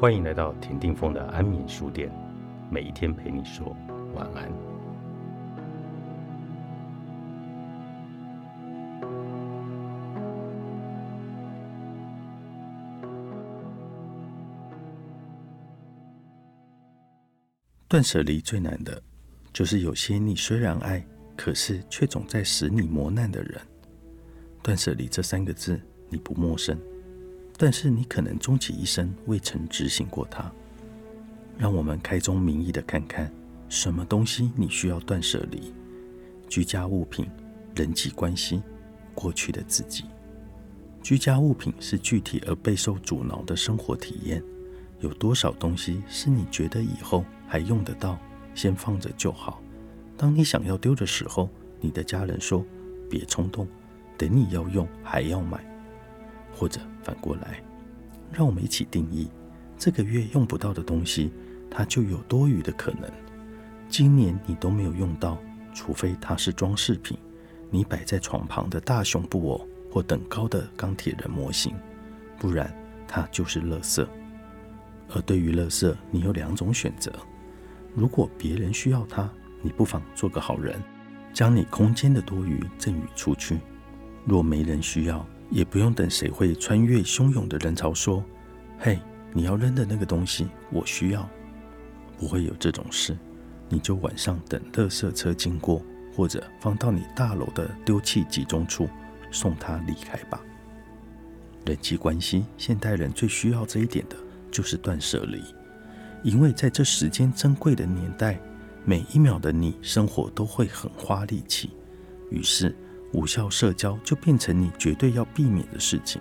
欢迎来到田定峰的安眠书店，每一天陪你说晚安。断舍离最难的，就是有些你虽然爱，可是却总在使你磨难的人。断舍离这三个字，你不陌生。但是你可能终其一生未曾执行过它。让我们开宗明义的看看，什么东西你需要断舍离？居家物品、人际关系、过去的自己。居家物品是具体而备受阻挠的生活体验。有多少东西是你觉得以后还用得到，先放着就好？当你想要丢的时候，你的家人说：“别冲动，等你要用还要买。”或者反过来，让我们一起定义这个月用不到的东西，它就有多余的可能。今年你都没有用到，除非它是装饰品，你摆在床旁的大熊布偶或等高的钢铁人模型，不然它就是垃圾。而对于垃圾，你有两种选择：如果别人需要它，你不妨做个好人，将你空间的多余赠予出去；若没人需要，也不用等谁会穿越汹涌的人潮说：“嘿，你要扔的那个东西，我需要。”不会有这种事，你就晚上等垃圾车经过，或者放到你大楼的丢弃集中处，送他离开吧。人际关系，现代人最需要这一点的就是断舍离，因为在这时间珍贵的年代，每一秒的你生活都会很花力气，于是。无效社交就变成你绝对要避免的事情，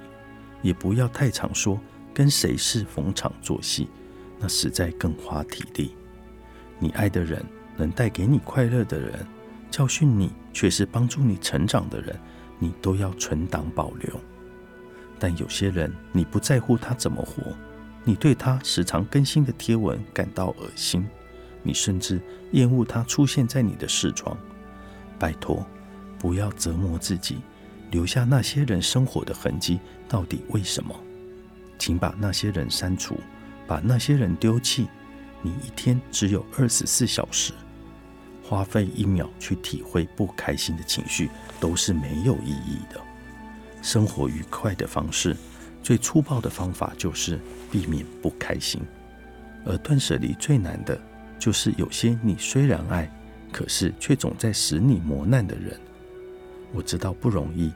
也不要太常说跟谁是逢场作戏，那实在更花体力。你爱的人，能带给你快乐的人，教训你却是帮助你成长的人，你都要存档保留。但有些人，你不在乎他怎么活，你对他时常更新的贴文感到恶心，你甚至厌恶他出现在你的视窗。拜托。不要折磨自己，留下那些人生活的痕迹，到底为什么？请把那些人删除，把那些人丢弃。你一天只有二十四小时，花费一秒去体会不开心的情绪，都是没有意义的。生活愉快的方式，最粗暴的方法就是避免不开心。而断舍离最难的，就是有些你虽然爱，可是却总在使你磨难的人。我知道不容易，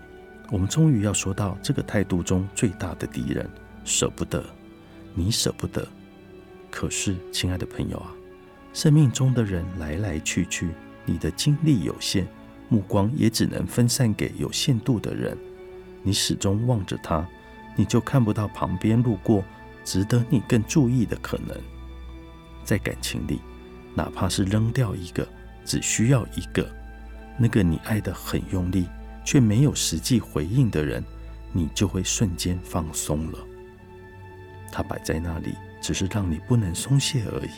我们终于要说到这个态度中最大的敌人——舍不得。你舍不得，可是，亲爱的朋友啊，生命中的人来来去去，你的精力有限，目光也只能分散给有限度的人。你始终望着他，你就看不到旁边路过值得你更注意的可能。在感情里，哪怕是扔掉一个，只需要一个。那个你爱得很用力，却没有实际回应的人，你就会瞬间放松了。他摆在那里，只是让你不能松懈而已。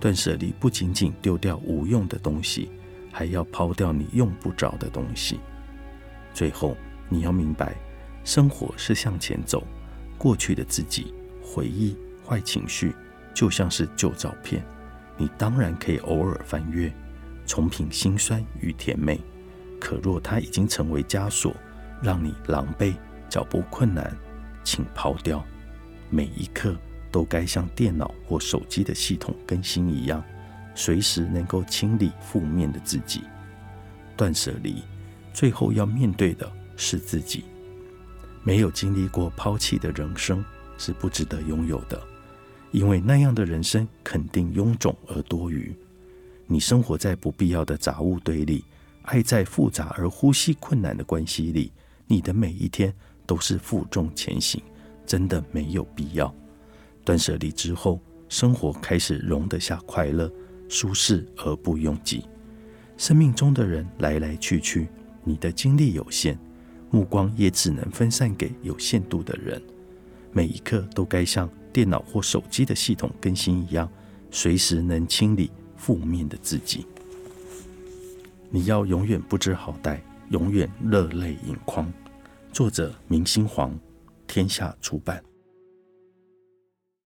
断舍离不仅仅丢掉无用的东西，还要抛掉你用不着的东西。最后，你要明白，生活是向前走，过去的自己、回忆、坏情绪，就像是旧照片，你当然可以偶尔翻阅。重品心酸与甜美，可若它已经成为枷锁，让你狼狈、脚步困难，请抛掉。每一刻都该像电脑或手机的系统更新一样，随时能够清理负面的自己。断舍离，最后要面对的是自己。没有经历过抛弃的人生是不值得拥有的，因为那样的人生肯定臃肿而多余。你生活在不必要的杂物堆里，爱在复杂而呼吸困难的关系里，你的每一天都是负重前行，真的没有必要。断舍离之后，生活开始容得下快乐、舒适而不拥挤。生命中的人来来去去，你的精力有限，目光也只能分散给有限度的人。每一刻都该像电脑或手机的系统更新一样，随时能清理。负面的自己，你要永远不知好歹，永远热泪盈眶。作者：明星黄，天下出版。